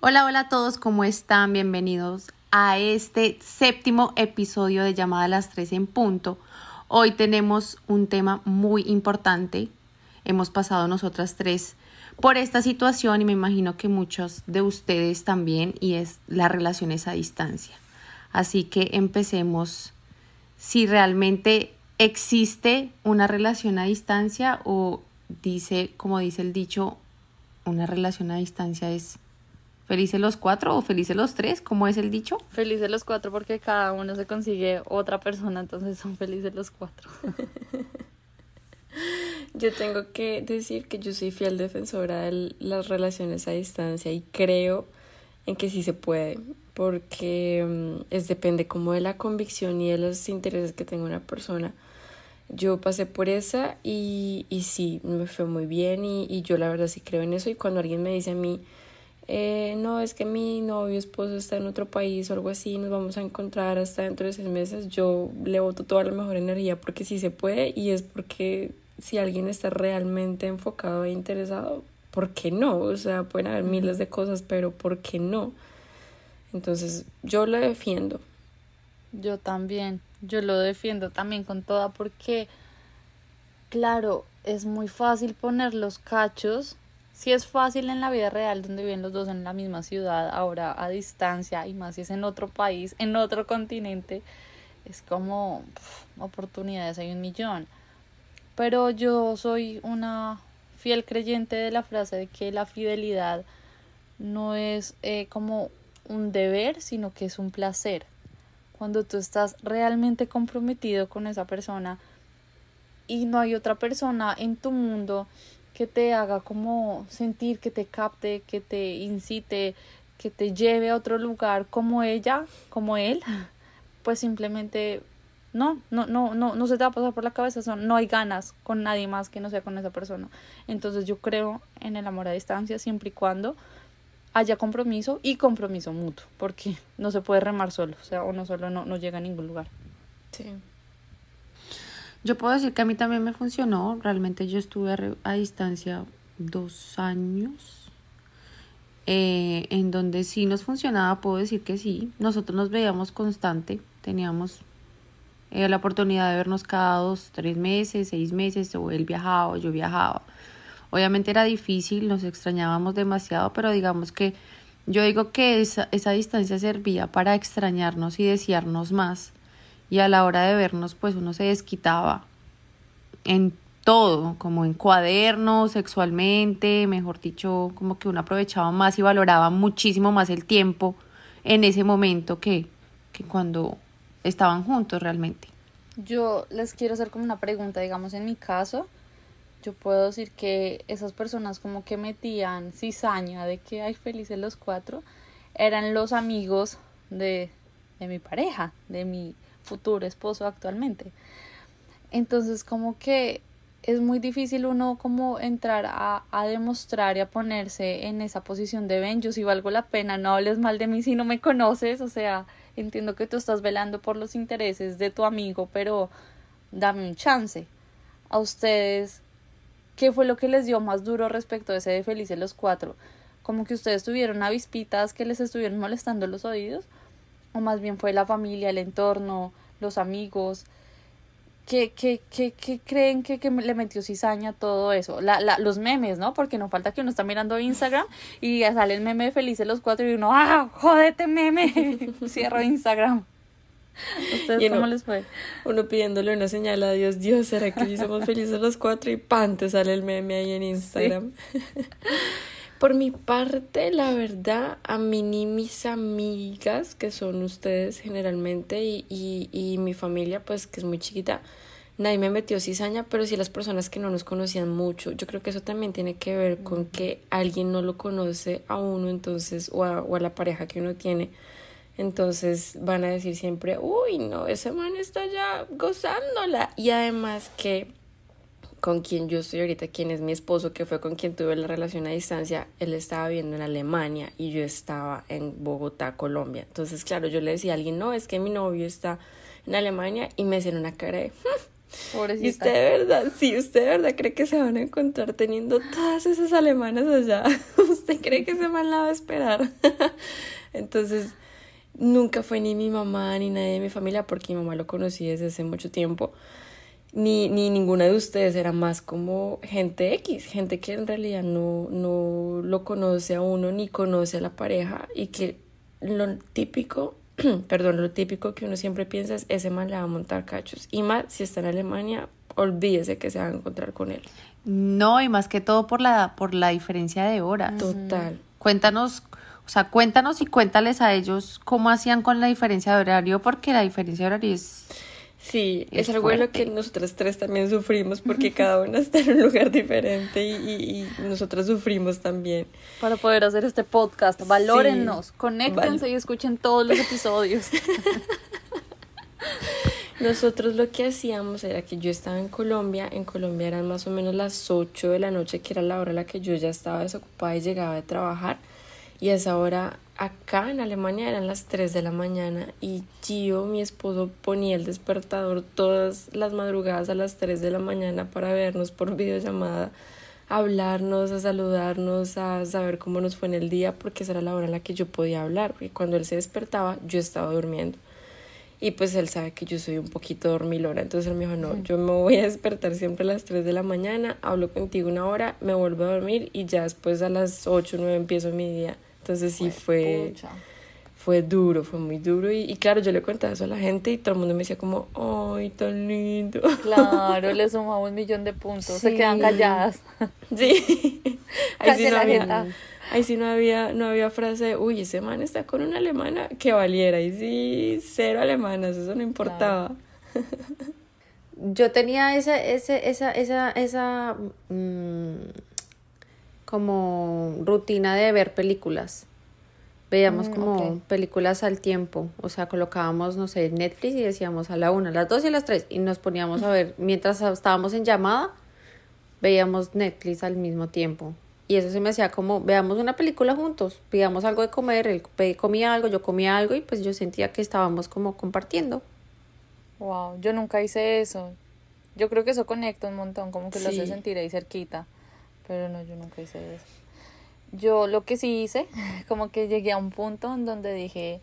Hola, hola a todos, ¿cómo están? Bienvenidos a este séptimo episodio de Llamada a las 3 en punto. Hoy tenemos un tema muy importante. Hemos pasado nosotras tres por esta situación y me imagino que muchos de ustedes también y es las relaciones a distancia. Así que empecemos si realmente existe una relación a distancia o dice, como dice el dicho, una relación a distancia es ¿Felices los cuatro o felices los tres? ¿Cómo es el dicho? Felices los cuatro porque cada uno se consigue otra persona, entonces son felices los cuatro. yo tengo que decir que yo soy fiel defensora de las relaciones a distancia y creo en que sí se puede, porque mm, es depende como de la convicción y de los intereses que tenga una persona. Yo pasé por esa y, y sí, me fue muy bien y, y yo la verdad sí creo en eso y cuando alguien me dice a mí, eh, no, es que mi novio, esposo está en otro país o algo así, nos vamos a encontrar hasta dentro de seis meses, yo le voto toda la mejor energía porque sí se puede y es porque si alguien está realmente enfocado e interesado, ¿por qué no? O sea, pueden haber miles de cosas, pero ¿por qué no? Entonces, yo lo defiendo. Yo también, yo lo defiendo también con toda porque, claro, es muy fácil poner los cachos si es fácil en la vida real donde viven los dos en la misma ciudad, ahora a distancia y más si es en otro país, en otro continente, es como oportunidades hay un millón. Pero yo soy una fiel creyente de la frase de que la fidelidad no es eh, como un deber, sino que es un placer. Cuando tú estás realmente comprometido con esa persona y no hay otra persona en tu mundo que te haga como sentir, que te capte, que te incite, que te lleve a otro lugar como ella, como él, pues simplemente no, no, no, no, no se te va a pasar por la cabeza, son, no hay ganas con nadie más que no sea con esa persona. Entonces yo creo en el amor a distancia siempre y cuando haya compromiso y compromiso mutuo, porque no se puede remar solo, o sea, uno solo no, no llega a ningún lugar. Sí. Yo puedo decir que a mí también me funcionó. Realmente yo estuve a, distancia dos años. Eh, en donde sí nos funcionaba, puedo decir que sí. Nosotros nos veíamos constante. Teníamos eh, la oportunidad de vernos cada dos, tres meses, seis meses. O él viajaba o yo viajaba. Obviamente era difícil, nos extrañábamos demasiado, pero digamos que yo digo que esa, esa distancia servía para extrañarnos y desearnos más y a la hora de vernos pues uno se desquitaba en todo, como en cuadernos, sexualmente, mejor dicho, como que uno aprovechaba más y valoraba muchísimo más el tiempo en ese momento que, que cuando estaban juntos realmente. Yo les quiero hacer como una pregunta, digamos en mi caso, yo puedo decir que esas personas como que metían cizaña de que hay felices los cuatro, eran los amigos de, de mi pareja, de mi futuro esposo actualmente. Entonces como que es muy difícil uno como entrar a, a, demostrar y a ponerse en esa posición de ven, yo si valgo la pena, no hables mal de mí si no me conoces, o sea, entiendo que tú estás velando por los intereses de tu amigo, pero dame un chance. A ustedes, ¿qué fue lo que les dio más duro respecto a ese de Felices los Cuatro? Como que ustedes tuvieron avispitas que les estuvieron molestando los oídos, o más bien fue la familia, el entorno, los amigos, que, que, que, que creen que, que, le metió cizaña todo eso. La, la, los memes, ¿no? Porque no falta que uno está mirando Instagram y sale el meme de felices los cuatro y uno, ¡ah! ¡Jódete, meme! Cierro Instagram. ¿Ustedes cómo les fue? Uno pidiéndole una señal a Dios, Dios, ¿será que somos felices los cuatro? Y ¡pam! te sale el meme ahí en Instagram. Por mi parte, la verdad, a mí ni mis amigas, que son ustedes generalmente, y, y, y mi familia, pues que es muy chiquita, nadie me metió cizaña, pero sí las personas que no nos conocían mucho. Yo creo que eso también tiene que ver con que alguien no lo conoce a uno, entonces, o a, o a la pareja que uno tiene. Entonces van a decir siempre, uy, no, ese man está ya gozándola. Y además que con quien yo estoy ahorita, quien es mi esposo, que fue con quien tuve la relación a distancia, él estaba viviendo en Alemania y yo estaba en Bogotá, Colombia. Entonces, claro, yo le decía a alguien, no, es que mi novio está en Alemania y me hacían una cara de... Pobrecita. ¿Y usted de verdad? Sí, usted de verdad cree que se van a encontrar teniendo todas esas alemanas allá. ¿Usted cree que se van a esperar? Entonces, nunca fue ni mi mamá ni nadie de mi familia porque mi mamá lo conocí desde hace mucho tiempo. Ni, ni ninguna de ustedes era más como gente X, gente que en realidad no, no lo conoce a uno ni conoce a la pareja y que lo típico, perdón, lo típico que uno siempre piensa es ese man le va a montar cachos. Y más si está en Alemania, olvídese que se va a encontrar con él. No, y más que todo por la, por la diferencia de horas. Total. Cuéntanos o sea, cuéntanos y cuéntales a ellos cómo hacían con la diferencia de horario, porque la diferencia de horario es... Sí, es, algo en lo que nosotras tres también sufrimos porque cada una está en un lugar diferente y, y, nosotras sufrimos también. Para poder hacer este podcast, valórennos, conéctense y escuchen todos los episodios. Nosotros lo que hacíamos era que yo estaba en Colombia, en Colombia eran más o menos las 8 de la noche, que era la hora en la que yo ya estaba desocupada y llegaba de trabajar y a esa hora acá en Alemania eran las 3 de la mañana y Gio, mi esposo, ponía el despertador todas las madrugadas a las 3 de la mañana para vernos por videollamada, a hablarnos, a saludarnos, a saber cómo nos fue en el día, porque esa era la hora en la que yo podía hablar, porque cuando él se despertaba yo estaba durmiendo. Y pues él sabe que yo soy un poquito dormilona, entonces él me dijo, no, yo me voy a despertar siempre a las 3 de la mañana, hablo contigo una hora, me vuelvo a dormir y ya después a las 8 o 9 empiezo mi día. Entonces sí fue, fue duro, fue muy duro. Y, claro, yo le contaba eso a la gente y todo el mundo me decía como, ay, tan lindo. Claro, le sumaba un millón de puntos, se quedan calladas. Sí, ahí sí, no había, ahí sí no había, no había frase, uy, ese man está con una alemana que valiera. Y sí, cero alemanas, eso no importaba. Yo tenía esa, ese, esa, esa, esa, mmm como rutina de ver películas. Veíamos mm, como películas al tiempo, o sea, colocábamos, no sé, Netflix y decíamos a la una, a las dos y a las tres, y nos poníamos a ver, mientras estábamos en llamada, veíamos Netflix al mismo tiempo. Y eso se me hacía como, veamos una película juntos, pidamos algo de comer, él comía algo, yo comía algo, y pues yo sentía que estábamos como compartiendo. Wow, yo nunca hice eso. Yo creo que eso conecta un montón, como que lo hace sentir ahí cerquita. Pero no, yo nunca hice eso. Yo lo que sí hice, como que llegué a un punto en donde dije,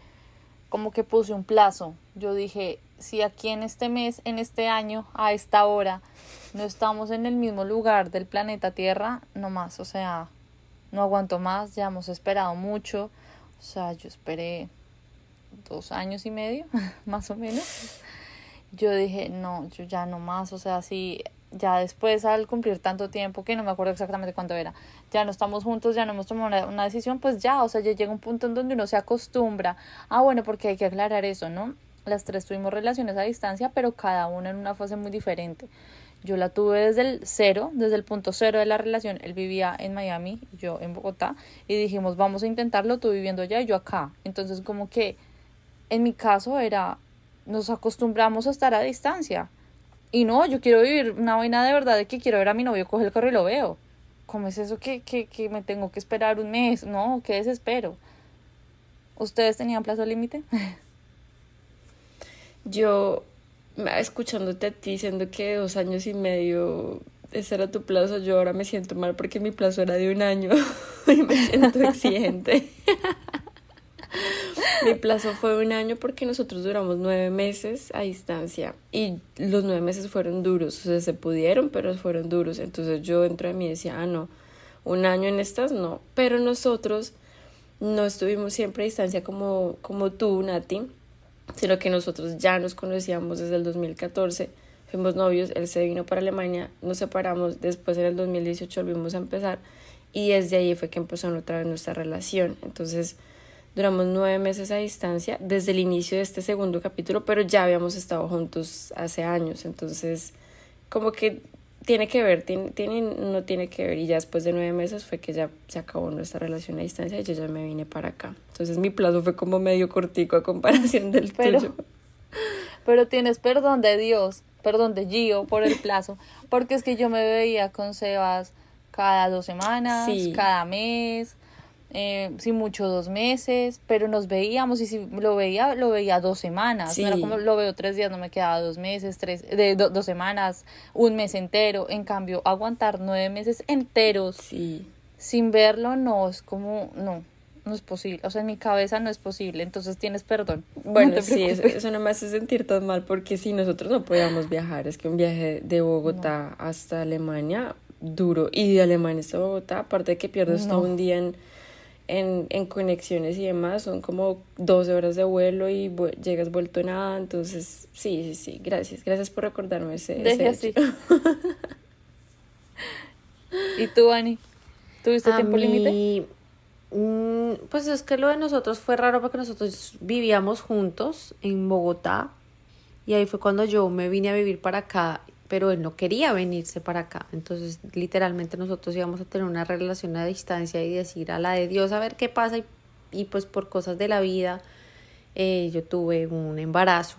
como que puse un plazo. Yo dije, si aquí en este mes, en este año, a esta hora, no estamos en el mismo lugar del planeta Tierra, no más, o sea, no aguanto más, ya hemos esperado mucho, o sea, yo esperé dos años y medio, más o menos. Yo dije, no, yo ya no más, o sea, si ya después al cumplir tanto tiempo, que no me acuerdo exactamente cuánto era, ya no estamos juntos, ya no hemos tomado una, decisión, pues ya, o sea, ya llega un punto en donde uno se acostumbra. Ah, bueno, porque hay que aclarar eso, ¿no? Las tres tuvimos relaciones a distancia, pero cada una en una fase muy diferente. Yo la tuve desde el cero, desde el punto cero de la relación. Él vivía en Miami, yo en Bogotá, y dijimos, vamos a intentarlo, tú viviendo allá y yo acá. Entonces, como que en mi caso era, nos acostumbramos a estar a distancia y no, yo quiero vivir una vaina de verdad de que quiero ver a mi novio coger el carro y lo veo. ¿Cómo es eso que, que, que me tengo que esperar un mes? No, qué desespero. ¿Ustedes tenían plazo límite? Yo, escuchándote a ti diciendo que dos años y medio ese era tu plazo, yo ahora me siento mal porque mi plazo era de un año y me siento exigente. Mi plazo fue un año porque nosotros duramos nueve meses a distancia y los nueve meses fueron duros, o sea, se pudieron, pero fueron duros. Entonces yo dentro de mí decía, ah, no, un año en estas no. Pero nosotros no estuvimos siempre a distancia como, como tú, Nati, sino que nosotros ya nos conocíamos desde el 2014. Fuimos novios, él se vino para Alemania, nos separamos, después en el 2018 volvimos a empezar y desde ahí fue que empezó otra vez nuestra relación. Entonces, Duramos nueve meses a distancia desde el inicio de este segundo capítulo, pero ya habíamos estado juntos hace años, entonces como que tiene que ver, tiene, tiene, no tiene que ver. Y ya después de nueve meses fue que ya se acabó nuestra relación a distancia y yo ya me vine para acá. Entonces mi plazo fue como medio cortico a comparación del tuyo. Pero tienes perdón de Dios, perdón de Gio por el plazo, porque es que yo me veía con Sebas cada dos semanas, cada mes, eh, si mucho dos meses, pero nos veíamos y si lo veía, lo veía dos semanas. No era como lo veo tres días, no me quedaba dos meses, tres, de dos semanas, un mes entero. En cambio, aguantar nueve meses enteros sin verlo no es como, no, no es posible. O sea, en mi cabeza no es posible. Entonces tienes perdón. Bueno, sí, eso, no me hace sentir tan mal porque si nosotros no podíamos viajar, es que un viaje de Bogotá hasta Alemania duro y de Alemania hasta Bogotá, aparte de que pierdes todo un día en en, en conexiones y demás, son como 12 horas de vuelo y llegas vuelto nada, entonces sí, sí, sí, gracias, gracias por recordarme ese. Deje así. ¿Y tú, Ani? ¿Tuviste tiempo límite? Mm, pues es que lo de nosotros fue raro porque nosotros vivíamos juntos en Bogotá y ahí fue cuando yo me vine a vivir para acá pero él no quería venirse para acá. Entonces, literalmente nosotros íbamos a tener una relación a distancia y decir a la de Dios a ver qué pasa. Y, pues por cosas de la vida, eh, yo tuve un embarazo.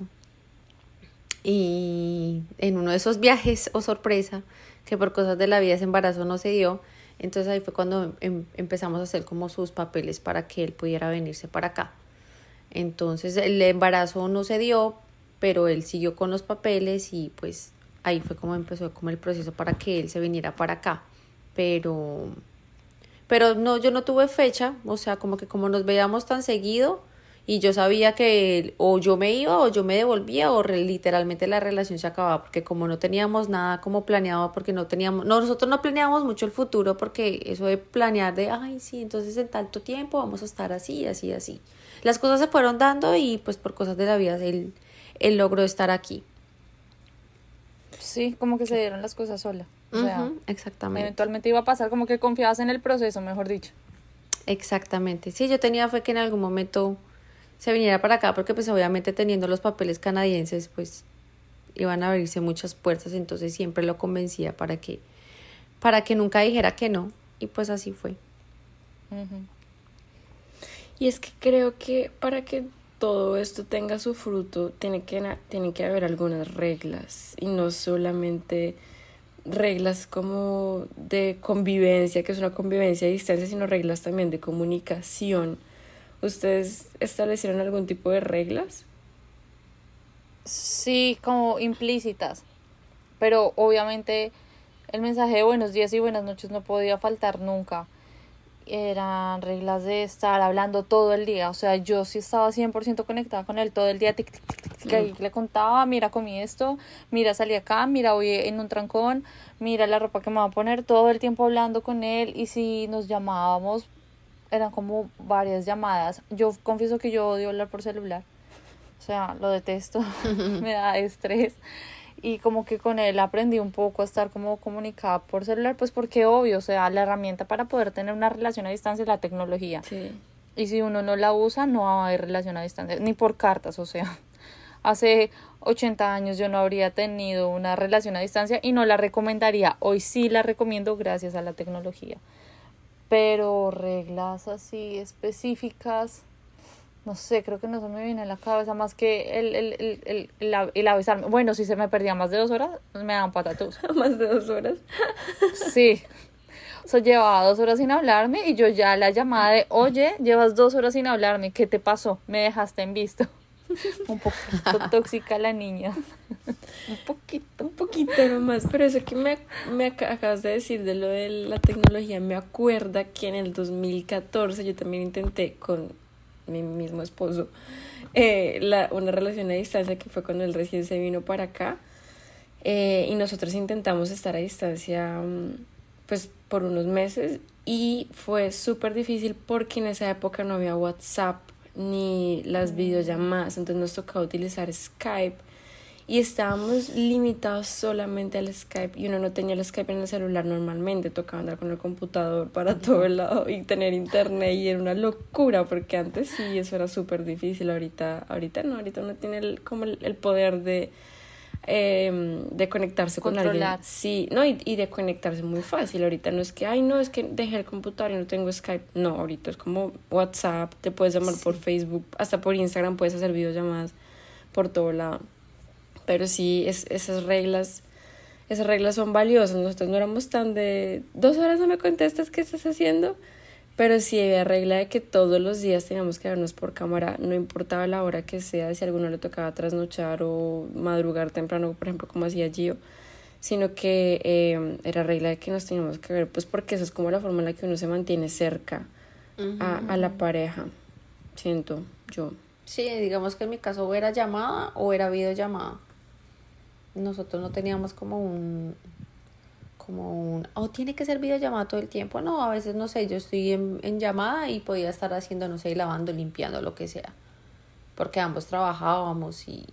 Y en uno de esos viajes, o oh sorpresa, que por cosas de la vida ese embarazo no se dio. Entonces ahí fue cuando em, empezamos a hacer como sus papeles para que él pudiera venirse para acá. Entonces el embarazo no se dio, pero él siguió con los papeles y pues ahí fue como empezó como el proceso para que él se viniera para acá. Pero, pero no, yo no tuve fecha, o sea, como que como nos veíamos tan seguido y yo sabía que o yo me iba o yo me devolvía o literalmente la relación se acababa porque como no teníamos nada como planeado porque no teníamos nosotros no planeábamos mucho el futuro porque eso de planear de ay sí entonces en tanto tiempo vamos a estar así así así las cosas se fueron dando y pues por cosas de la vida él, él logró estar aquí Sí, como que se dieron las cosas sola. O sea, exactamente. Eventualmente iba a pasar como que confiabas en el proceso, mejor dicho. Exactamente. Sí, yo tenía fe que en algún momento se viniera para acá porque pues obviamente teniendo los papeles canadienses pues iban a abrirse muchas puertas, entonces siempre lo convencía para que para que nunca dijera que no y pues así fue. Y es que creo que para que todo esto tenga su fruto, tiene que, que haber algunas reglas y no solamente reglas como de convivencia, que es una convivencia a distancia, sino reglas también de comunicación. ¿Ustedes establecieron algún tipo de reglas? Sí, como implícitas, pero obviamente el mensaje de buenos días y buenas noches no podía faltar nunca eran reglas de estar hablando todo el día. O sea, yo sí estaba 100% conectada con él todo el día. Tic, tic, tic, le contaba, mira, comí esto, mira, salí acá, mira, voy en un trancón, mira la ropa que me va a poner, todo el tiempo hablando con él. Y si nos llamábamos, eran como varias llamadas. Yo confieso que yo odio hablar por celular. O sea, lo detesto, me da estrés y como que con él aprendí un poco a estar como comunicada por celular, pues porque obvio, o sea, la herramienta para poder tener una relación a distancia es la tecnología. Sí. Y si uno no la usa, no hay relación a distancia, ni por cartas, o sea, hace 80 años yo no habría tenido una relación a distancia y no la recomendaría. Hoy sí la recomiendo gracias a la tecnología. Pero reglas así específicas, no sé, creo que no se me viene a la cabeza más que el, el, el, el, el avisarme. Bueno, si se me perdía más de dos horas, me daban patatus. ¿Más de dos horas? sí. O sea, llevaba dos horas sin hablarme y yo ya la llamada de, oye, llevas dos horas sin hablarme, ¿qué te pasó? Me dejaste en visto. un poquito tóxica la niña. un poquito, un poquito nomás. Pero eso que me, me acabas de decir de lo de la tecnología, me acuerda que en el 2014 yo también intenté con mi mismo esposo, eh, la, una relación a distancia que fue cuando él recién se vino para acá. Eh, y nosotros intentamos estar a distancia mm, pues por unos meses y fue súper difícil porque en esa época no había WhatsApp ni las mm. videollamadas, entonces nos tocaba utilizar Skype y estábamos limitados solamente al Skype y uno no tenía el Skype en el celular normalmente, tocaba andar con el computador para todo el lado y tener internet y era una locura porque antes sí eso era súper difícil, ahorita ahorita no, ahorita uno tiene el, como el, poder de eh, de conectarse con alguien. Sí, no, y, y de conectarse muy fácil. Ahorita no es que, ay, no, es que dejé el computador y no tengo Skype. No, ahorita es como WhatsApp, te puedes llamar por Facebook, hasta por Instagram puedes hacer videollamadas por todo lado. Pero sí, es, esas reglas, esas reglas son valiosas. Nosotros no éramos tan de, dos horas no me contestas, ¿qué estás haciendo? Pero sí había regla de que todos los días teníamos que vernos por cámara, no importaba la hora que sea, si a alguno le tocaba trasnochar o madrugar temprano, por ejemplo, como hacía Gio, sino que eh, era regla de que nos teníamos que ver, pues porque eso es como la forma en la que uno se mantiene cerca a, a la pareja, siento yo. Sí, digamos que en mi caso o era llamada o era videollamada. Nosotros no teníamos como un, como un, o tiene que ser videollamada todo el tiempo. No, a veces no sé, yo estoy en, en llamada y podía estar haciendo, no sé, lavando, limpiando, lo que sea. Porque ambos trabajábamos y,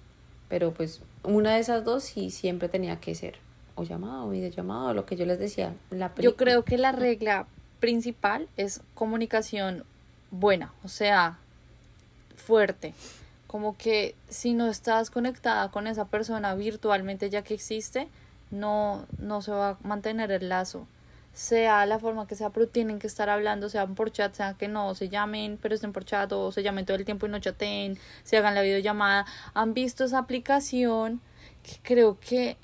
pero pues una de esas dos sí siempre tenía que ser o llamada o videollamada o lo que yo les decía. La yo creo que la regla principal es comunicación buena, o sea, fuerte. Como que si no estás conectada con esa persona virtualmente ya que existe, no, no se va a mantener el lazo. Sea la forma que sea, pero tienen que estar hablando, sean por chat, sea que no se llamen, pero estén por chat, o se llamen todo el tiempo y no chateen, se hagan la videollamada. ¿Han visto esa aplicación? Que creo que,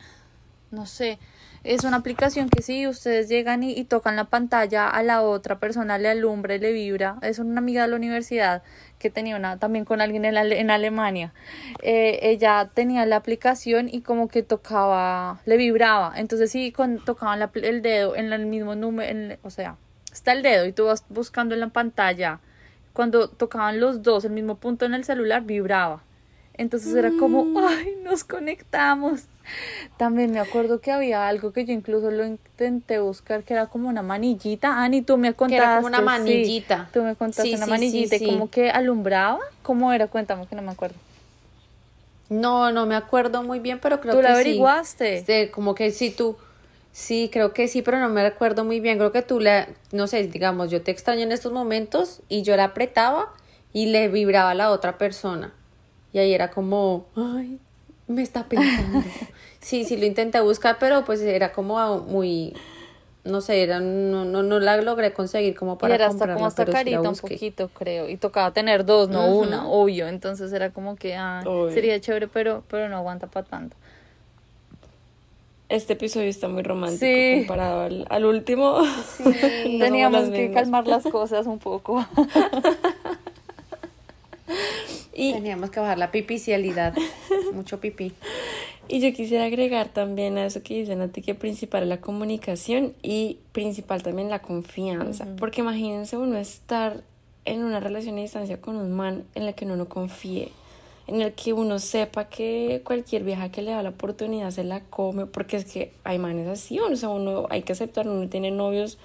no sé, es una aplicación que si ustedes llegan y, tocan la pantalla a la otra persona, le alumbra le vibra. Es una amiga de la universidad que tenía una también con alguien en, en Alemania. Eh, ella tenía la aplicación y como que tocaba, le vibraba. Entonces sí, con, tocaban el dedo en el mismo número, o sea, está el dedo y tú vas buscando en la pantalla. Cuando tocaban los dos el mismo punto en el celular, vibraba. Entonces era como, mm. ay, nos conectamos. También me acuerdo que había algo que yo incluso lo intenté buscar, que era como una manillita. Ani, tú me contaste. era como una manillita. tú me contaste una manillita y como que alumbraba. ¿Cómo era? Cuéntame que no me acuerdo. No, no me acuerdo muy bien, pero creo que sí. ¿Tú la averiguaste? Este, como que sí, tú... Sí, creo que sí, pero no me recuerdo muy bien. Creo que tú le, no sé, digamos, yo te extraño en estos momentos y yo la apretaba y le vibraba a la otra persona. Y ahí era como, ay, me está pensando. sí, sí, lo intenté buscar, pero pues era como muy, no sé, era, no, no, no la logré conseguir como para y era hasta como hasta carita un poquito, creo. Y tocaba tener dos, no una, obvio. Entonces era como que, ah, sería chévere, pero, pero no aguanta para tanto. Este episodio está muy romántico comparado al, al último. Sí, teníamos que calmar las cosas un poco. Y, Teníamos que bajar la pipicialidad, mucho pipí. Y yo quisiera agregar también a eso que dicen a ti que principal es la comunicación y principal también la confianza. Porque imagínense uno estar en una relación a distancia con un man en el que uno no confíe, en el que uno sepa que cualquier vieja que le da la oportunidad se la come, porque es que hay manes así, o sea, uno hay que aceptar, uno tiene novios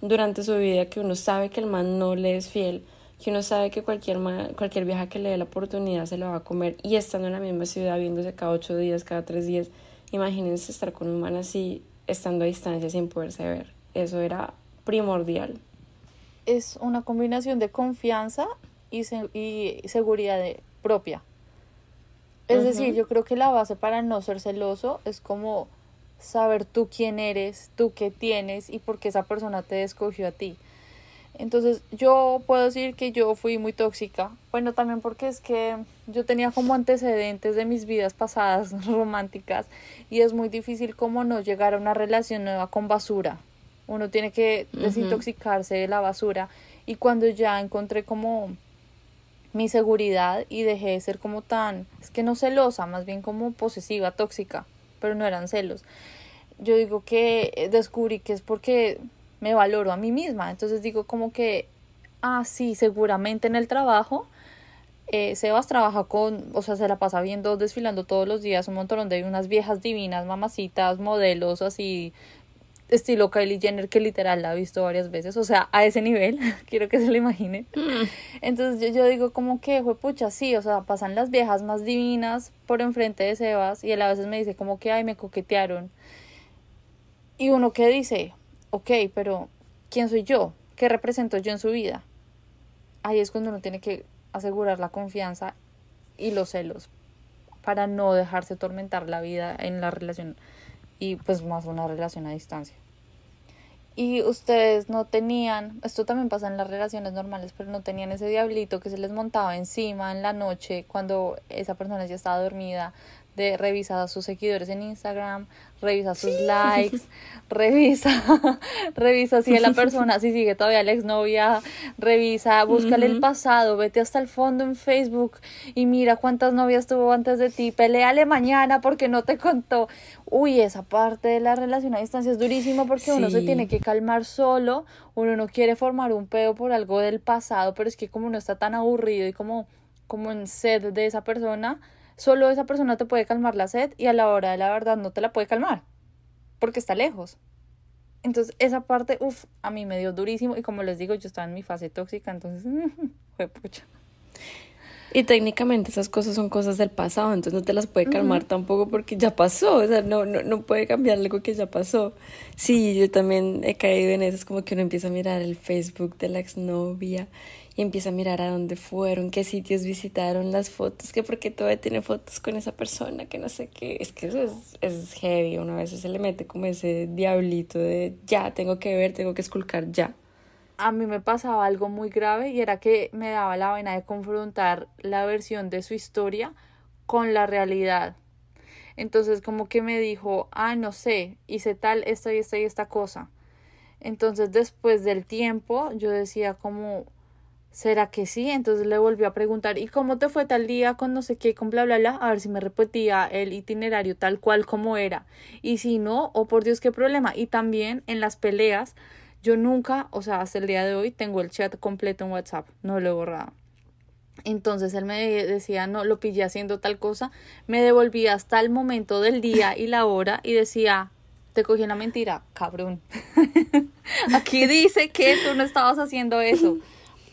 durante su vida que uno sabe que el man no le es fiel que uno sabe que cualquier, cualquier vieja que le dé la oportunidad se lo va a comer y estando en la misma ciudad, viéndose cada ocho días, cada tres días, imagínense estar con un man así, estando a distancia sin poderse ver. Eso era primordial. Es una combinación de confianza y, y seguridad propia. Es decir, yo creo que la base para no ser celoso es como saber tú quién eres, tú qué tienes y por qué esa persona te escogió a ti. Entonces yo puedo decir que yo fui muy tóxica. Bueno, también porque es que yo tenía como antecedentes de mis vidas pasadas románticas y es muy difícil como no llegar a una relación nueva con basura. Uno tiene que desintoxicarse de la basura y cuando ya encontré como mi seguridad y dejé de ser como tan, es que no celosa, más bien como posesiva, tóxica, pero no eran celos. Yo digo que descubrí que es porque me valoro a mí misma. Entonces digo como que, ah, sí, seguramente en el trabajo, eh, Sebas trabaja con, o sea, se la pasa viendo, desfilando todos los días un montón donde hay unas viejas divinas, mamacitas, modelos así, estilo Kylie Jenner, que literal la ha visto varias veces, o sea, a ese nivel, quiero que se lo imagine. Mm. Entonces yo, yo digo como que, fue pucha, sí, o sea, pasan las viejas más divinas por enfrente de Sebas y él a veces me dice como que, ay, me coquetearon. Y uno que dice, ok, pero ¿quién soy yo? ¿Qué represento yo en su vida? Ahí es cuando uno tiene que asegurar la confianza y los celos para no dejarse atormentar la vida en la relación y pues más una relación a distancia. Y ustedes no tenían, esto también pasa en las relaciones normales, pero no tenían ese diablito que se les montaba encima en la noche cuando esa persona ya estaba dormida, de revisar a sus seguidores en Instagram, revisa sus likes, revisa, revisa si es la persona, si sigue todavía la exnovia, revisa, búscale el pasado, vete hasta el fondo en Facebook y mira cuántas novias tuvo antes de ti, peleale mañana porque no te contó. Uy, esa parte de la relación a distancia es durísima porque uno se tiene que calmar solo, uno no quiere formar un pedo por algo del pasado, pero es que como uno está tan aburrido y como, como en sed de esa persona, Solo esa persona te puede calmar la sed y a la hora de la verdad no te la puede calmar porque está lejos. Entonces esa parte, uff, a mí me dio durísimo y como les digo, yo estaba en mi fase tóxica, entonces fue pucha. Y técnicamente esas cosas son cosas del pasado, entonces no te las puede calmar tampoco porque ya pasó, o sea, no, no, no puede cambiar algo que ya pasó. Sí, yo también he caído en eso, es como que uno empieza a mirar el Facebook de la exnovia y empieza a mirar a dónde fueron, qué sitios visitaron, las fotos, que porque todavía tiene fotos con esa persona, que no sé qué, es que eso es, es heavy, una vez se le mete como ese diablito de ya, tengo que ver, tengo que esculcar ya. A mí me pasaba algo muy grave y era que me daba la vena de confrontar la versión de su historia con la realidad. Entonces como que me dijo, ah, no sé, hice tal, esta y esta y esta cosa. Entonces después del tiempo yo decía como, ¿Será que sí? Entonces le volvió a preguntar, ¿y cómo te fue tal día con no sé qué, con bla, bla, bla? A ver si me repetía el itinerario tal cual como era. Y si no, oh por Dios, qué problema. Y también en las peleas, yo nunca, o sea, hasta el día de hoy, tengo el chat completo en WhatsApp, no lo he borrado. Entonces él me decía, no, lo pillé haciendo tal cosa, me devolvía hasta el momento del día y la hora y decía, te cogí una mentira, cabrón. Aquí dice que tú no estabas haciendo eso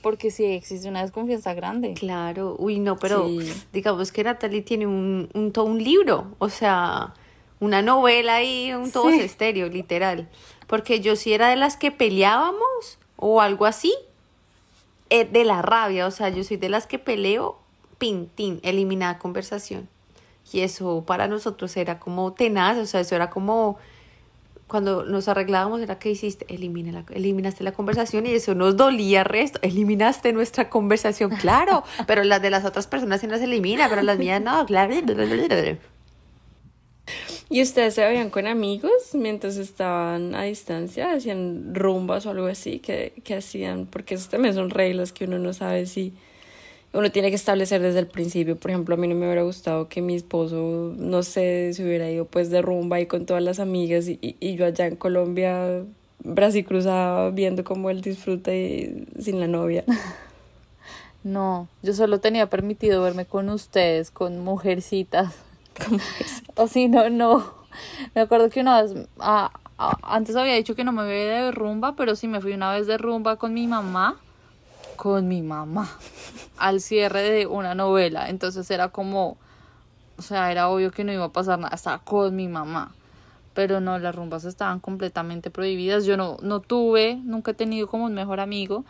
porque sí existe una desconfianza grande. Claro, uy, no, pero digamos que Natalie tiene un, un, todo un libro, o sea, una novela y un todo estéreo, literal. Porque yo sí era de las que peleábamos o algo así, eh, de la rabia, o sea, yo soy de las que peleo, pintín, eliminada conversación. Y eso para nosotros era como tenaz, o sea, eso era como cuando nos arreglábamos era que hiciste, Elimina la, eliminaste la conversación y eso nos dolía resto, eliminaste nuestra conversación, claro, pero las de las otras personas sí las elimina, pero las mías no, claro. ¿Y ustedes se veían con amigos mientras estaban a distancia? ¿Hacían rumbas o algo así? que hacían? Porque eso también son reglas que uno no sabe si uno tiene que establecer desde el principio. Por ejemplo, a mí no me hubiera gustado que mi esposo, no sé, se hubiera ido pues de rumba y con todas las amigas y, y yo allá en Colombia, Brasil cruzada, viendo cómo él disfruta y, sin la novia. No, yo solo tenía permitido verme con ustedes, con mujercitas. o si no, no. Me acuerdo que una vez, ah, ah, antes había dicho que no me veía de rumba, pero sí me fui una vez de rumba con mi mamá con mi mamá al cierre de una novela. Entonces era como, o sea, era obvio que no iba a pasar nada, estaba con mi mamá. Pero no, las rumbas estaban completamente prohibidas. Yo no, no tuve, nunca he tenido como un mejor amigo.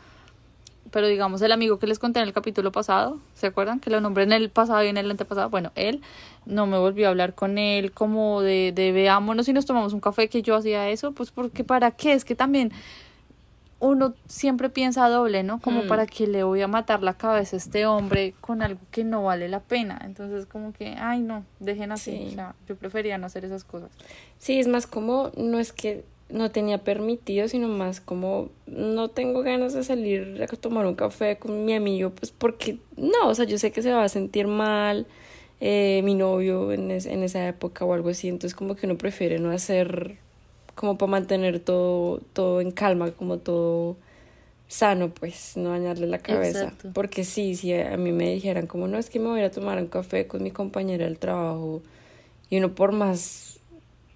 Pero digamos, el amigo que les conté en el capítulo pasado, ¿se acuerdan? Que lo nombré en el pasado y en el antepasado. Bueno, él no me volvió a hablar con él como de, de veámonos y nos tomamos un café que yo hacía eso, pues porque para qué, es que también uno siempre piensa doble, ¿no? Como mm. para que le voy a matar la cabeza a este hombre con algo que no vale la pena. Entonces, como que, ay, no, dejen así. yo prefería no hacer esas cosas. Sí, es más como, no es que no tenía permitido, sino más como, no tengo ganas de salir a tomar un café con mi amigo, pues porque, no, o sea, yo sé que se va a sentir mal. Eh, mi novio en, en esa época o algo así, entonces como que uno prefiere no hacer como para mantener todo, todo en calma, como todo sano, pues, no dañarle la cabeza. Porque sí, si a mí me dijeran como, no, es que me voy a tomar un café con mi compañera del trabajo, y uno por más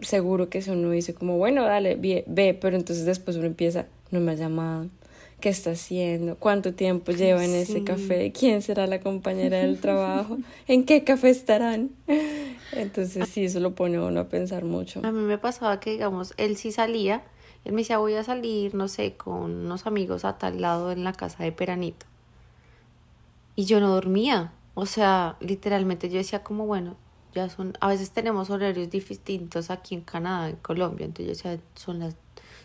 seguro que eso uno dice como, bueno, dale, ve, ve, pero entonces después uno empieza, no me ha llamado, qué está haciendo, cuánto tiempo lleva en ese café, quién será la compañera del trabajo, en qué café estarán. Entonces sí, eso lo pone uno a pensar mucho. A mí me pasaba que, digamos, él sí salía, él me decía, voy a salir, no sé, con unos amigos a tal lado en la casa de Peranito. Y yo no dormía, o sea, literalmente yo decía como, bueno, ya son, a veces tenemos horarios distintos aquí en Canadá, en Colombia, entonces yo decía, son las,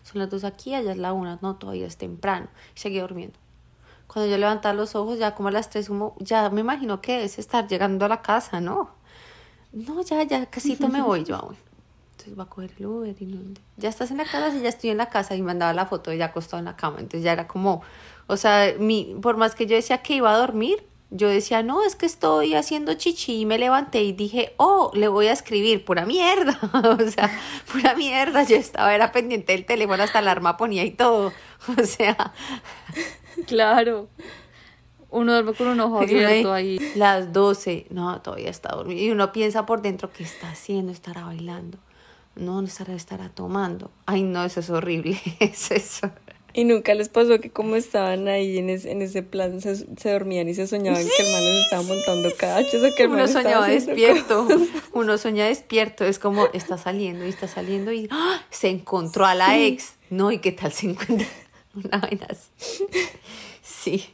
son las dos aquí, allá es la una, no, todavía es temprano, y seguí durmiendo. Cuando yo levantaba los ojos, ya como a las tres, como, ya me imagino que es estar llegando a la casa, ¿no? No, ya, ya, casito me voy, yo, bueno. Entonces va a coger el Uber y no, ya estás en la casa, sí, ya estoy en la casa y mandaba la foto de ya acostado en la cama, entonces ya era como, o sea, mi, por más que yo decía que iba a dormir, yo decía, no, es que estoy haciendo chichi y me levanté y dije, oh, le voy a escribir, pura mierda, o sea, pura mierda, yo estaba, era pendiente del teléfono, hasta alarma ponía y todo, o sea. Claro. Uno duerme con un ojo abierto ahí. Las 12, no, todavía está dormido. Y uno piensa por dentro, ¿qué está haciendo? ¿Estará bailando? No, no estará, estará tomando. Ay, no, eso es horrible, es eso. Y nunca les pasó que como estaban ahí en ese, en ese plan, se, se dormían y se soñaban que el man les estaba montando cachos o que el Uno soñaba despierto, uno soñaba despierto, es como está saliendo y está saliendo y ¡ah! se encontró a la ex, no, y qué tal se encuentra una vaina así. Sí.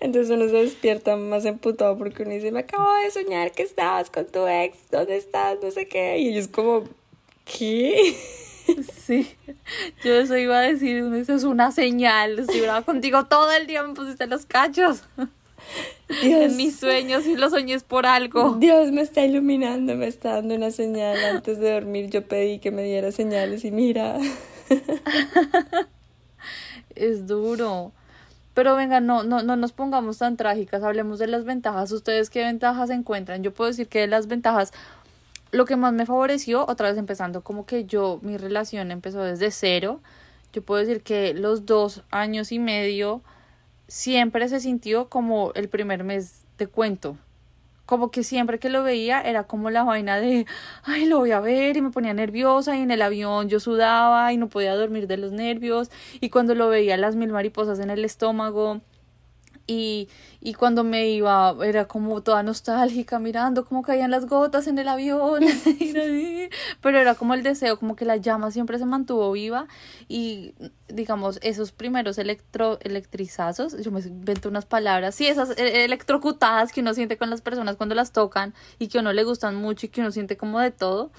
Entonces uno se despierta más emputado porque uno dice, me acabo de soñar que estabas con tu ex, ¿dónde estás? No sé qué. Y ellos como, ¿qué? Sí, yo eso iba a decir, eso es una señal, si brava contigo todo el día me pusiste los cachos. Dios. En mis sueños y los soñé por algo. Dios me está iluminando, me está dando una señal. Antes de dormir yo pedí que me diera señales y mira. Es duro. Pero venga, no, no, no nos pongamos tan trágicas, hablemos de las ventajas. ¿Ustedes qué ventajas encuentran? Yo puedo decir que de las ventajas, lo que más me favoreció, otra vez empezando como que yo, mi relación empezó desde cero, yo puedo decir que los dos años y medio siempre se sintió como el primer mes de cuento. Como que siempre que lo veía era como la vaina de, ay, lo voy a ver y me ponía nerviosa y en el avión yo sudaba y no podía dormir de los nervios y cuando lo veía las mil mariposas en el estómago y, y cuando me iba era como toda nostálgica mirando cómo caían las gotas en el avión pero era como el deseo como que la llama siempre se mantuvo viva y digamos esos primeros electro electrizazos yo me invento unas palabras sí esas e, electrocutadas que uno siente con las personas cuando las tocan y que a uno le gustan mucho y que uno siente como de todo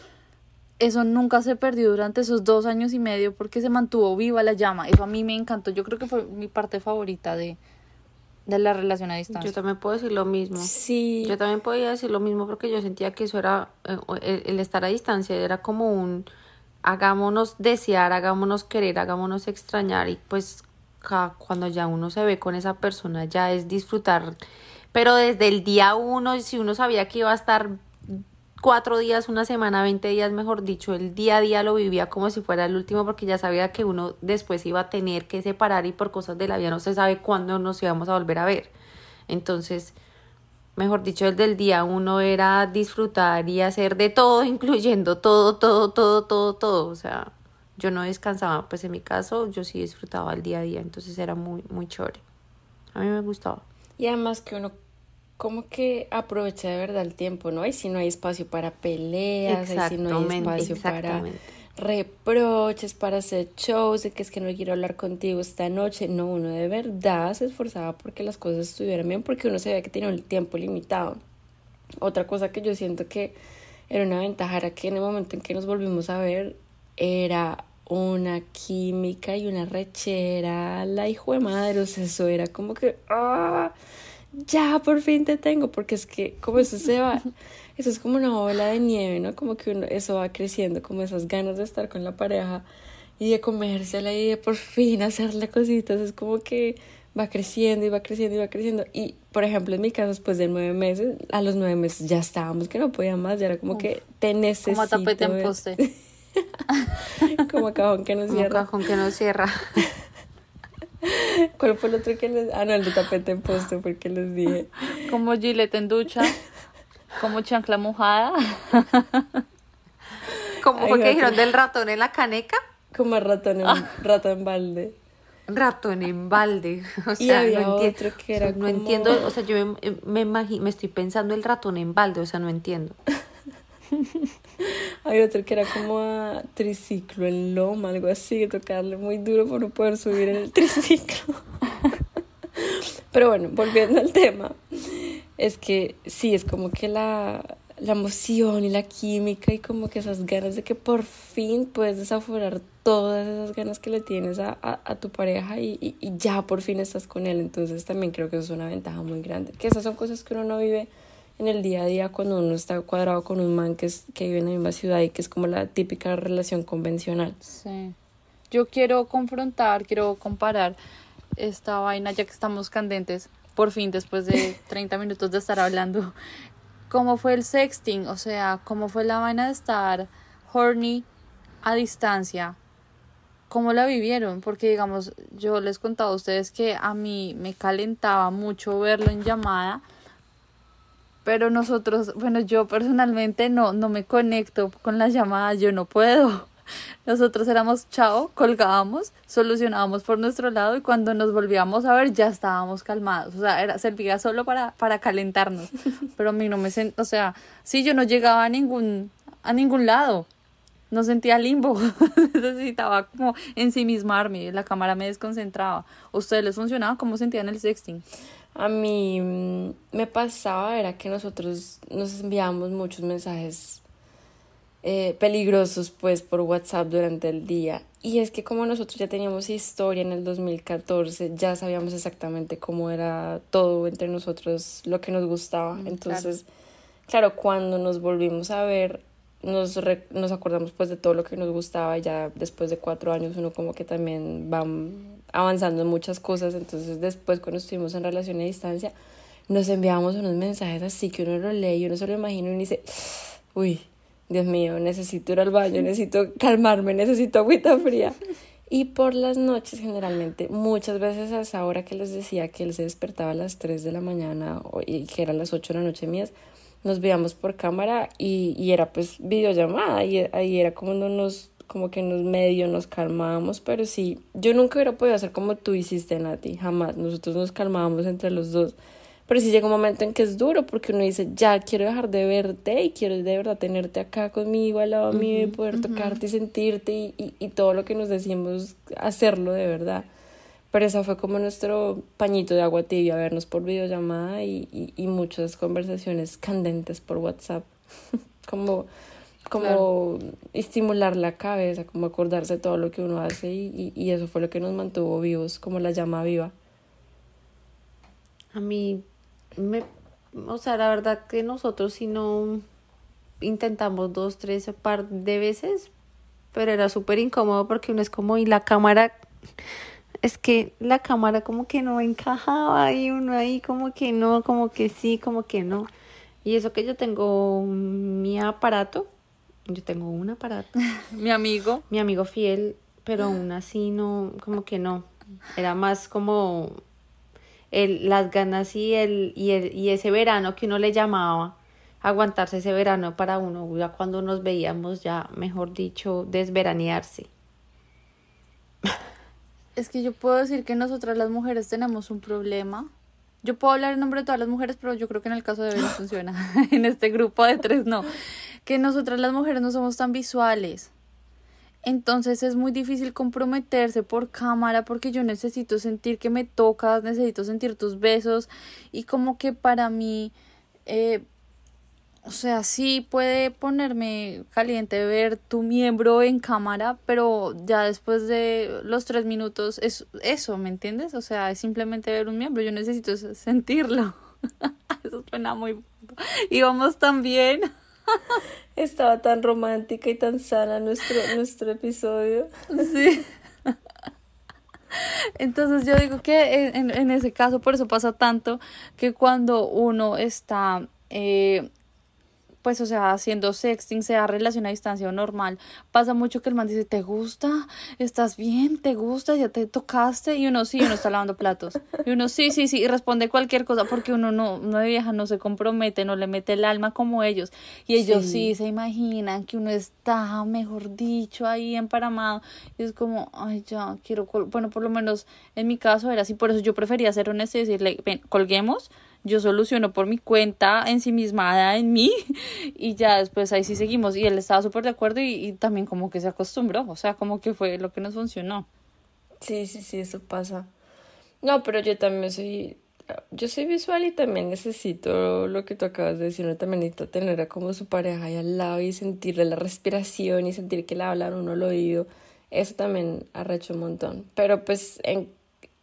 eso nunca se perdió durante esos dos años y medio porque se mantuvo viva la llama. Eso a mí me encantó. Yo creo que fue mi parte favorita de de la relación a distancia. Yo también puedo decir lo mismo. Sí. Yo también podía decir lo mismo porque yo sentía que eso era, eh, el, estar a distancia era como un, hagámonos desear, hagámonos querer, hagámonos extrañar y pues cuando ya uno se ve con esa persona ya es disfrutar. Pero desde el día uno, si uno sabía que iba a estar cuatro días, una semana, veinte días, mejor dicho, el día a día lo vivía como si fuera el último porque ya sabía que uno después iba a tener que separar y por cosas de la vida no se sabe cuándo nos íbamos a volver a ver. Entonces, mejor dicho, el del día uno era disfrutar y hacer de todo, incluyendo todo, todo, todo, todo, todo. O sea, yo no descansaba, pues en mi caso yo sí disfrutaba el día a día, entonces era muy, muy chévere. A mí me gustaba. Y además que uno como que aprovecha de verdad el tiempo, ¿no? Y si no hay espacio para peleas, y si no hay espacio para reproches, para hacer shows, de que es que no quiero hablar contigo esta noche. No, uno de verdad se esforzaba porque las cosas estuvieran bien, porque uno sabía que tenía un tiempo limitado. Otra cosa que yo siento que era una ventaja era que en el momento en que nos volvimos a ver era una química y una rechera, la hijo de madre, o sea, eso era como que, ¡ah! Ya por fin te tengo, porque es que como eso se va, eso es como una bola de nieve, ¿no? Como que uno, eso va creciendo, como esas ganas de estar con la pareja y de comérsela y de por fin hacerle cositas, es como que va creciendo y va creciendo y va creciendo. Y, por ejemplo, en mi caso, después de nueve meses, a los nueve meses ya estábamos que no podía más, ya era como que te necesito. Como tapete en poste. como cajón que no cierra. Como cajón que no cierra. ¿Cuál fue el otro que les.? Ah, no, el de tapete en poste, porque les dije. Como Gillette en ducha. Como chancla mojada. ¿Cómo fue que dijeron del ratón en la caneca? Como ratón en, ah. ratón en balde. Ratón en balde. O sea, no entiendo. Que era no entiendo. O sea, yo me, me, me estoy pensando el ratón en balde, o sea, no entiendo. Hay otro que era como a triciclo en loma, algo así, tocarle muy duro por no poder subir en el triciclo. Pero bueno, volviendo al tema, es que sí, es como que la, la emoción y la química y como que esas ganas de que por fin puedes desaforar todas esas ganas que le tienes a, a, tu pareja y, y, y, ya por fin estás con él. Entonces también creo que eso es una ventaja muy grande. Que esas son cosas que uno no vive en el día a día cuando uno está cuadrado con un man que, es, que vive en la misma ciudad y que es como la típica relación convencional. Sí. Yo quiero confrontar, quiero comparar esta vaina ya que estamos candentes, por fin después de 30 minutos de estar hablando cómo fue el sexting, o sea, cómo fue la vaina de estar horny a distancia, cómo la vivieron, porque digamos, yo les contaba a ustedes que a mí me calentaba mucho verlo en llamada, pero nosotros, bueno, yo personalmente no, no me conecto con las llamadas, yo no puedo. Nosotros éramos chao, colgábamos, solucionábamos por nuestro lado y cuando nos volvíamos a ver ya estábamos calmados. O sea, era, servía solo para, para calentarnos. Pero a mí no me sentía, o sea, sí, yo no llegaba a ningún, a ningún lado. No sentía limbo. Necesitaba como ensimismarme. La cámara me desconcentraba. ¿A ustedes les funcionaba? ¿Cómo sentían el sexting? A mí mm, me pasaba, era que nosotros nos enviábamos muchos mensajes eh, peligrosos pues por WhatsApp durante el día. Y es que como nosotros ya teníamos historia en el 2014, ya sabíamos exactamente cómo era todo entre nosotros, lo que nos gustaba. Mm, Entonces, claro, cuando nos volvimos a ver, nos, nos acordamos pues de todo lo que nos gustaba. Ya después de cuatro años uno como que también va avanzando en muchas cosas. Entonces después cuando estuvimos en relación a distancia, nos enviamos unos mensajes así que uno lo lee y uno se lo imagina y dice, uy, Dios mío, necesito ir al baño, necesito calmarme, necesito agüita fría. Y por las noches, generalmente, muchas veces a esa hora que les decía que él se despertaba a las 3 de la mañana y que eran las 8 de la noche mías, nos veíamos por cámara y, y era pues videollamada y ahí era como nos como que nos medio nos calmábamos, pero sí, yo nunca hubiera podido hacer como tú hiciste, Nati, jamás. Nosotros nos calmábamos entre los dos pero sí llega un momento en que es duro porque uno dice, ya quiero dejar de verte y quiero de verdad tenerte acá conmigo, al lado mío y poder tocarte y sentirte y, y, y, todo lo que nos decimos, hacerlo de verdad. Pero eso fue como nuestro pañito de agua tibia, vernos por videollamada y, y, y muchas conversaciones candentes por WhatsApp. como como estimular la cabeza, como acordarse de todo lo que uno hace y, y, y eso fue lo que nos mantuvo vivos, como la llama viva. A mí me, o sea, la verdad que nosotros si no intentamos dos, tres par de veces, pero era súper incómodo porque uno es como, y la cámara, es que la cámara como que no encajaba y uno ahí como que no, como que sí, como que no. Y eso que yo tengo mi aparato, yo tengo un aparato. mi amigo. Mi amigo fiel, pero aún así no, como que no. Era más como el, las ganas y, el, y, el, y ese verano que uno le llamaba, aguantarse ese verano para uno, ya cuando nos veíamos ya, mejor dicho, desveranearse. Es que yo puedo decir que nosotras las mujeres tenemos un problema. Yo puedo hablar en nombre de todas las mujeres, pero yo creo que en el caso de no funciona. en este grupo de tres no. Que nosotras las mujeres no somos tan visuales. Entonces es muy difícil comprometerse por cámara porque yo necesito sentir que me tocas, necesito sentir tus besos y como que para mí, eh, o sea, sí puede ponerme caliente ver tu miembro en cámara, pero ya después de los tres minutos es eso, ¿me entiendes? O sea, es simplemente ver un miembro, yo necesito sentirlo. eso suena muy... Y vamos también. Estaba tan romántica y tan sana nuestro, nuestro episodio. Sí. Entonces yo digo que en, en, ese caso por eso pasa tanto que cuando uno está eh, pues, o sea, haciendo sexting, sea relación a distancia o normal, pasa mucho que el man dice, ¿te gusta? ¿Estás bien? ¿Te gusta? ¿Ya te tocaste? Y uno sí, uno está lavando platos. Y uno sí, sí, sí, y responde cualquier cosa porque uno no, no de vieja no se compromete, no le mete el alma como ellos. Y ellos sí, se imaginan que uno está, mejor dicho, ahí emparamado. Y es como, ay, ya, quiero, bueno, por lo menos en mi caso era así, por eso yo prefería ser honesto y decirle, ven, colguemos yo soluciono por mi cuenta ensimismada en mí y ya después ahí sí seguimos y él estaba súper de acuerdo y, y, también como que se acostumbró, o sea, como que fue lo que nos funcionó. Sí, sí, sí, eso pasa. No, pero yo también soy yo soy visual y también necesito lo que tú acabas de decir, uno también necesita tener a como su pareja ahí al lado y sentirle la respiración y sentir que le hablan uno al oído. Eso también arrecho un montón. Pero pues en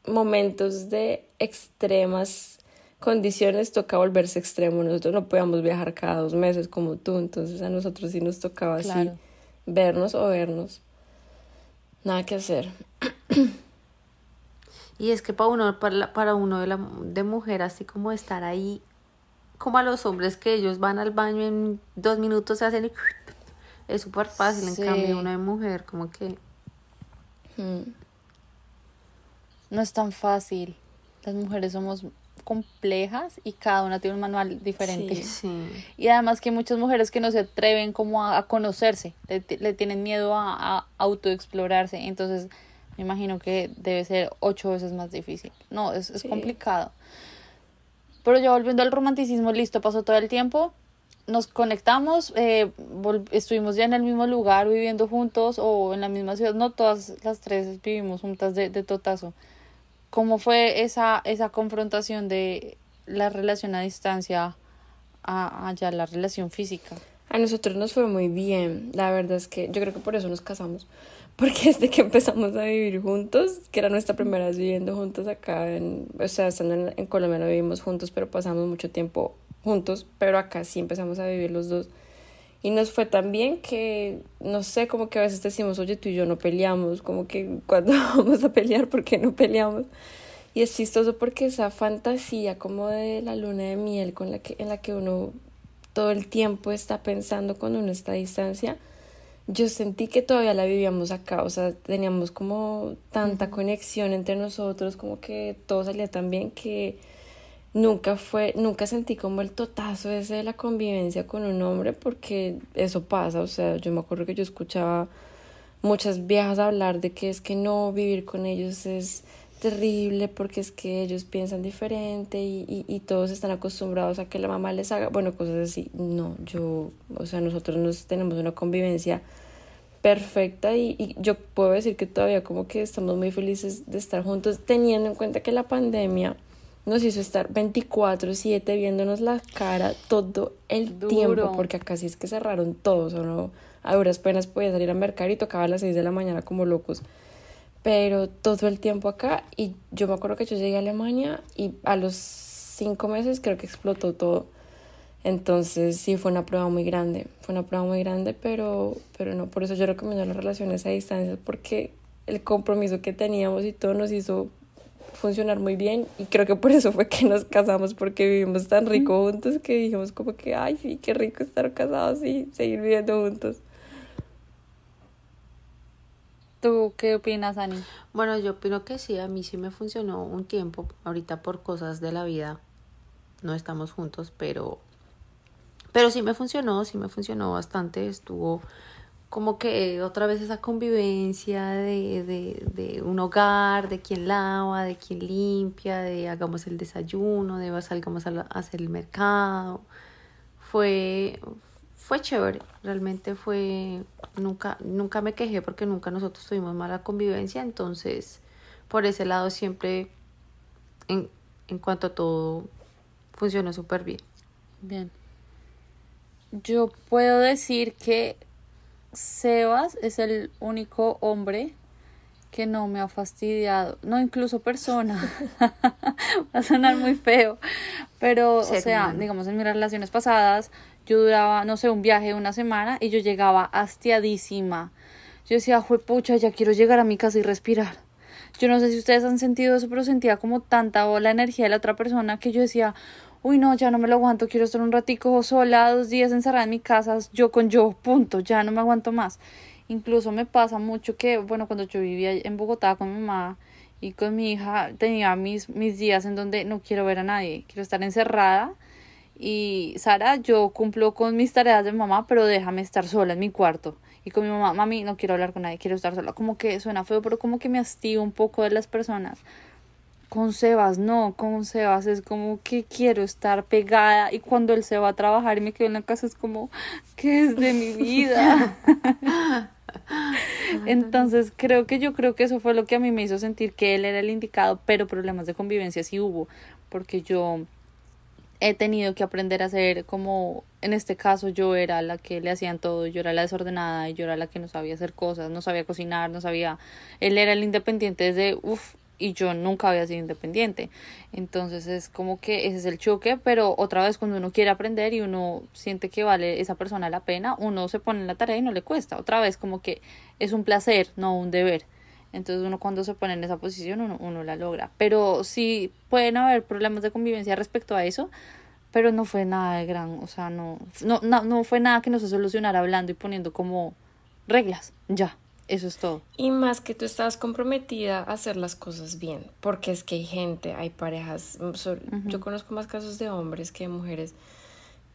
momentos de extremas condiciones toca volverse extremo. Nosotros no podíamos viajar cada dos meses como tú, entonces a nosotros sí nos tocaba así vernos o vernos. Nada que hacer. Y es que para uno, para, para uno de, la, de mujer, así como estar ahí, como a los hombres que ellos van al baño en dos minutos se hacen y es súper fácil, en cambio uno de mujer, como que... Hmm. No es tan fácil. Las mujeres somos complejas y cada una tiene un manual diferente. Sí, Y además que hay muchas mujeres que no se atreven como a, conocerse, le, tienen miedo a, a autoexplorarse, entonces me imagino que debe ser ocho veces más difícil. No, es, es complicado. Pero ya volviendo al romanticismo, listo, pasó todo el tiempo, nos conectamos, eh, estuvimos ya en el mismo lugar viviendo juntos o en la misma ciudad, no todas las tres vivimos juntas de, de totazo. ¿Cómo fue esa, esa confrontación de la relación a distancia a, ya la relación física? A nosotros nos fue muy bien, la verdad es que yo creo que por eso nos casamos, porque desde que empezamos a vivir juntos, que era nuestra primera vez viviendo juntos acá, en, o sea, estando en, en Colombia no vivimos juntos, pero pasamos mucho tiempo juntos, pero acá sí empezamos a vivir los dos. Y nos fue tan bien que, no sé, como que a veces decimos, oye, tú y yo no peleamos, como que cuando vamos a pelear, ¿por qué no peleamos? Y es chistoso porque esa fantasía como de la luna de miel con la que, en la que uno todo el tiempo está pensando cuando uno está a distancia, yo sentí que todavía la vivíamos acá, o sea, teníamos como tanta conexión entre nosotros, como que todo salía tan bien que nunca fue, nunca sentí como el totazo ese de la convivencia con un hombre, porque eso pasa, o sea, yo me acuerdo que yo escuchaba muchas viejas hablar de que es que no vivir con ellos es terrible porque es que ellos piensan diferente y, y, y, todos están acostumbrados a que la mamá les haga, bueno, cosas así. No, yo, o sea, nosotros nos tenemos una convivencia perfecta y, y yo puedo decir que todavía como que estamos muy felices de estar juntos, teniendo en cuenta que la pandemia nos hizo estar 24/7 viéndonos la cara todo el tiempo, porque acá sí es que cerraron todos, o no, a duras penas podía salir a mercar y tocaba a las 6 de la mañana como locos pero todo el tiempo acá y yo me acuerdo que yo llegué a Alemania y a los cinco meses creo que explotó todo. Entonces sí fue una prueba muy grande, fue una prueba muy grande, pero, pero no, por eso yo recomiendo las relaciones a distancia porque el compromiso que teníamos y todo nos hizo funcionar muy bien y creo que por eso fue que nos casamos porque vivimos tan rico juntos que dijimos como que, ay sí, qué rico estar casados y seguir viviendo juntos. ¿Tú qué opinas, Ani? Bueno, yo opino que sí, a mí sí me funcionó un tiempo. Ahorita por cosas de la vida no estamos juntos, pero pero sí me funcionó, sí me funcionó bastante. Estuvo como que otra vez esa convivencia de, de, de un hogar, de quien lava, de quien limpia, de hagamos el desayuno, de salgamos a hacer el mercado. Fue, fue chévere, realmente fue, nunca, nunca me quejé porque nunca nosotros tuvimos mala convivencia, entonces por ese lado siempre, en, en cuanto a todo, funcionó súper bien. Bien. Yo puedo decir que Sebas es el único hombre que no me ha fastidiado, no incluso persona, va a sonar muy feo, pero o sea, digamos en mis relaciones pasadas yo duraba, no sé, un viaje de una semana y yo llegaba hastiadísima. Yo decía, pucha, ya quiero llegar a mi casa y respirar. Yo no sé si ustedes han sentido eso, pero sentía como tanta la energía de la otra persona que yo decía, uy, no, ya no me lo aguanto, quiero estar un ratico sola, dos días encerrada en mi casa, yo con yo, punto, ya no me aguanto más. Incluso me pasa mucho que, bueno, cuando yo vivía en Bogotá con mi mamá y con mi hija, tenía mis, mis días en donde no quiero ver a nadie, quiero estar encerrada y Sara, yo cumplo con mis tareas de mamá, pero déjame estar sola en mi cuarto. Y con mi mamá, mami, no quiero hablar con nadie, quiero estar sola. Como que suena feo, pero como que me hastigo un poco de las personas. Con Sebas no, con Sebas es como que quiero estar pegada y cuando él se va a trabajar y me quedo en la casa es como, ¿qué es de mi vida? Entonces creo que yo creo que eso fue lo que a mí me hizo sentir que él era el indicado, pero problemas de convivencia sí hubo, porque yo he tenido que aprender a ser como, en este caso yo era la que le hacían todo, yo era la desordenada y yo era la que no sabía hacer cosas, no sabía cocinar, no sabía, él era el independiente desde, uff, y yo nunca había sido independiente. Entonces es como que ese es el choque, pero otra vez cuando uno quiere aprender y uno siente que vale esa persona la pena, uno se pone en la tarea y no le cuesta. Otra vez como que es un placer, no un deber. Entonces uno cuando se pone en esa posición uno, uno la logra. Pero sí pueden haber problemas de convivencia respecto a eso, pero no fue nada de gran, o sea, no, no, no, no fue nada que no se solucionara hablando y poniendo como reglas, ya. Eso es todo. Y más que tú estabas comprometida a hacer las cosas bien, porque es que hay gente, hay parejas, mm, yo conozco más casos de hombres que de mujeres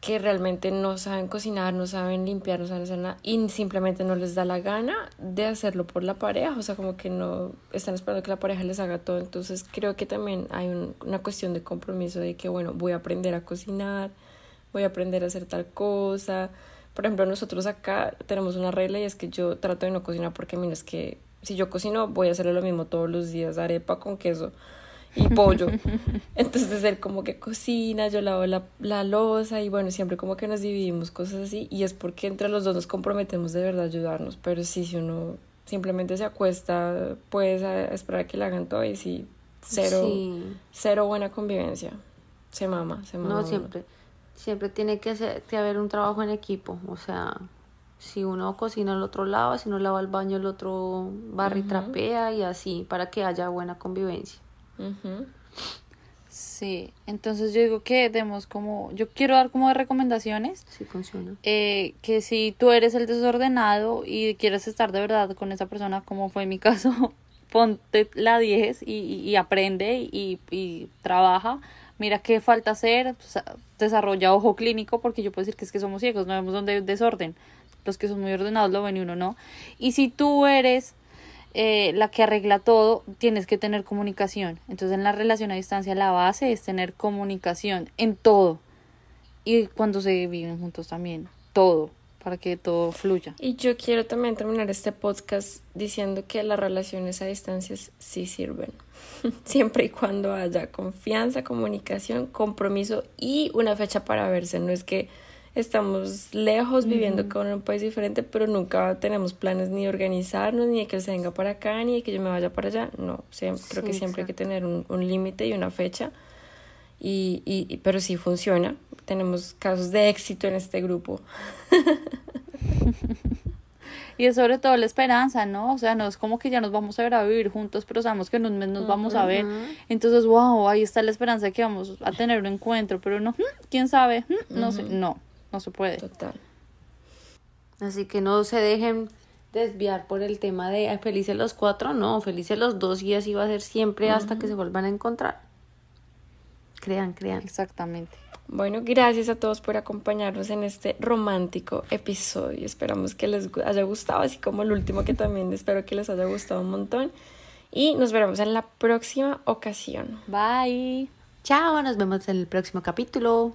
que realmente no saben cocinar, no saben limpiar, no saben hacer nada y simplemente no les da la gana de hacerlo por la pareja, o sea, como que no están esperando que la pareja les haga todo, entonces creo que también hay una cuestión de compromiso de que, bueno, voy a aprender a cocinar, voy a aprender a hacer tal cosa, por ejemplo, nosotros acá tenemos una regla y es que yo trato de no cocinar porque, mira, es que si yo cocino voy a hacerlo lo mismo todos los días, arepa con queso y pollo. Entonces él como que cocina, yo lavo la, la losa y bueno, siempre como que nos dividimos cosas así y es porque entre los dos nos comprometemos de verdad a ayudarnos, pero sí, si uno simplemente se acuesta, puedes esperar a que le hagan todo y sí, cero, cero buena convivencia. Se mama, se mama. No, siempre siempre tiene que, ser, que haber un trabajo en equipo. O sea, si uno cocina el otro lado, si uno lava el baño, el otro barra y trapea y así, para que haya buena convivencia. Sí, entonces yo digo que demos como, yo quiero dar como de recomendaciones. Sí, funciona. Eh, que si tú eres el desordenado y quieres estar de verdad con esa persona, como fue mi caso, ponte la 10 y, y, aprende y, y trabaja mira qué falta hacer, desarrolla ojo clínico, porque yo puedo decir que es que somos ciegos, no vemos dónde hay desorden. Los que son muy ordenados lo ven y uno no. Y si tú eres eh, la que arregla todo, tienes que tener comunicación. Entonces en la relación a distancia la base es tener comunicación en todo. Y cuando se viven juntos también, todo para que todo fluya. Y yo quiero también terminar este podcast diciendo que las relaciones a distancias sí sirven, siempre y cuando haya confianza, comunicación, compromiso y una fecha para verse. No es que estamos lejos viviendo con un país diferente, pero nunca tenemos planes ni de organizarnos, ni de que se venga para acá, ni de que yo me vaya para allá. No, siempre, creo que siempre hay que tener un, un límite y una fecha. Y, y, pero sí funciona. Tenemos casos de éxito en este grupo. y es sobre todo la esperanza, ¿no? O sea, no es como que ya nos vamos a ver a vivir juntos, pero sabemos que en un mes nos vamos a ver. Entonces, wow, ahí está la esperanza de que vamos a tener un encuentro, pero no, hmm, quién sabe, hmm, no sé, no, no se puede. Total. Así que no se dejen desviar por el tema de felices los cuatro, no, felices los dos y así va a ser siempre hasta que se vuelvan a encontrar. Crean, crean. Exactamente. Bueno, gracias a todos por acompañarnos en este romántico episodio. Esperamos que les haya gustado, así como el último que también espero que les haya gustado un montón. Y nos veremos en la próxima ocasión. Bye. Chao, nos vemos en el próximo capítulo.